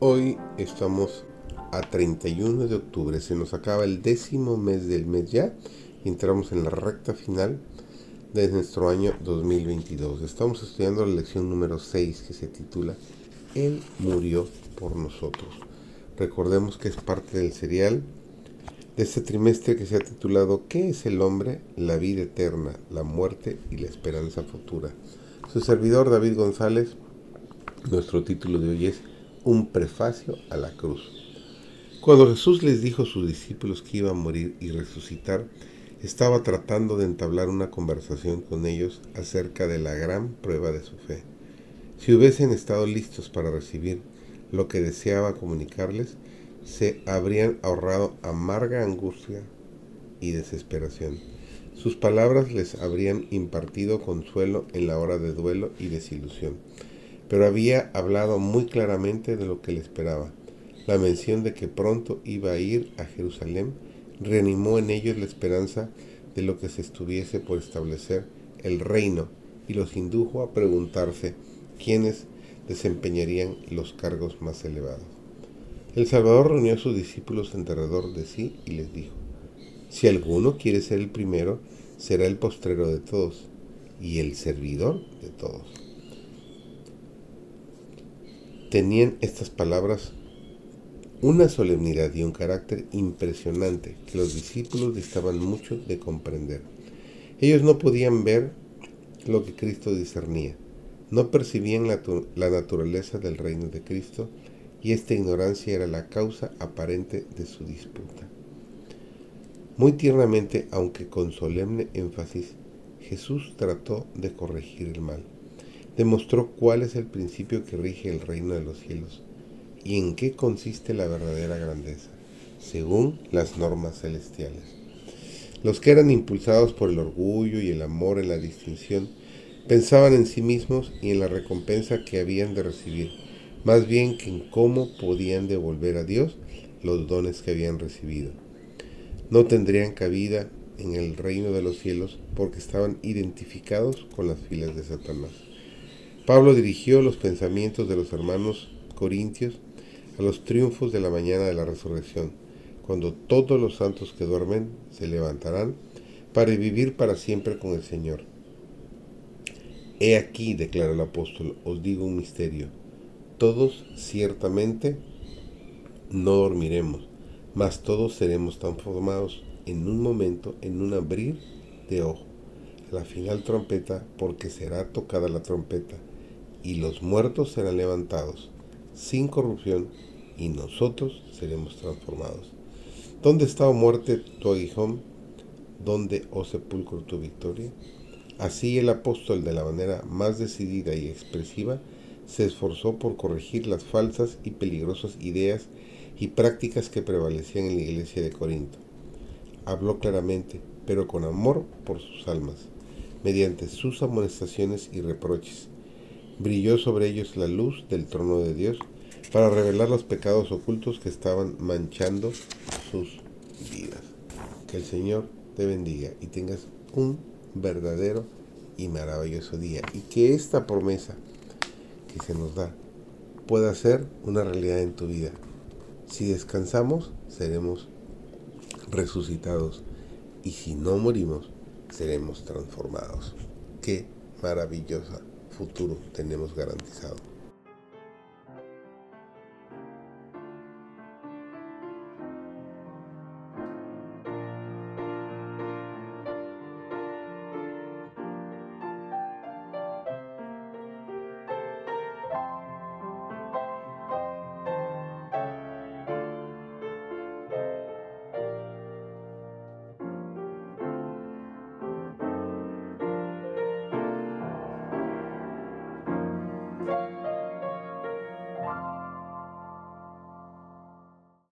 Hoy estamos a 31 de octubre, se nos acaba el décimo mes del mes ya entramos en la recta final de nuestro año 2022. Estamos estudiando la lección número 6 que se titula Él murió por nosotros. Recordemos que es parte del serial de este trimestre que se ha titulado ¿Qué es el hombre? La vida eterna, la muerte y la esperanza futura. Su servidor David González, nuestro título de hoy es un prefacio a la cruz. Cuando Jesús les dijo a sus discípulos que iba a morir y resucitar, estaba tratando de entablar una conversación con ellos acerca de la gran prueba de su fe. Si hubiesen estado listos para recibir lo que deseaba comunicarles, se habrían ahorrado amarga angustia y desesperación. Sus palabras les habrían impartido consuelo en la hora de duelo y desilusión pero había hablado muy claramente de lo que le esperaba. La mención de que pronto iba a ir a Jerusalén reanimó en ellos la esperanza de lo que se estuviese por establecer el reino y los indujo a preguntarse quiénes desempeñarían los cargos más elevados. El Salvador reunió a sus discípulos en derredor de sí y les dijo, si alguno quiere ser el primero, será el postrero de todos y el servidor de todos tenían estas palabras una solemnidad y un carácter impresionante que los discípulos distaban mucho de comprender. Ellos no podían ver lo que Cristo discernía, no percibían la, la, naturaleza del reino de Cristo y esta ignorancia era la causa aparente de su disputa. Muy tiernamente, aunque con solemne énfasis, Jesús trató de corregir el mal demostró cuál es el principio que rige el reino de los cielos y en qué consiste la verdadera grandeza, según las normas celestiales. Los que eran impulsados por el orgullo y el amor en la distinción, pensaban en sí mismos y en la recompensa que habían de recibir, más bien que en cómo podían devolver a Dios los dones que habían recibido. No tendrían cabida en el reino de los cielos porque estaban identificados con las filas de Satanás. Pablo dirigió los pensamientos de los hermanos corintios a los triunfos de la mañana de la resurrección, cuando todos los santos que duermen se levantarán para vivir para siempre con el Señor. He aquí, declaró el apóstol, os digo un misterio. Todos ciertamente no dormiremos, mas todos seremos transformados en un momento, en un abrir de ojo, la final trompeta, porque será tocada la trompeta y los muertos serán levantados sin corrupción y nosotros seremos transformados. ¿Dónde está, oh muerte, tu aguijón? ¿Dónde, oh sepulcro, tu victoria? Así el apóstol, de la manera más decidida y expresiva, se esforzó por corregir las falsas y peligrosas ideas y prácticas que prevalecían en la iglesia de Corinto. Habló claramente, pero con amor por sus almas, mediante sus amonestaciones y reproches brilló sobre ellos la luz del trono de Dios para revelar los pecados ocultos que estaban manchando sus vidas. Que el Señor te bendiga y tengas un verdadero y maravilloso día. Y que esta promesa que se nos da pueda ser una realidad en tu vida. Si descansamos, seremos resucitados. Y si no morimos, seremos transformados. Qué maravillosa futuro tenemos garantizado.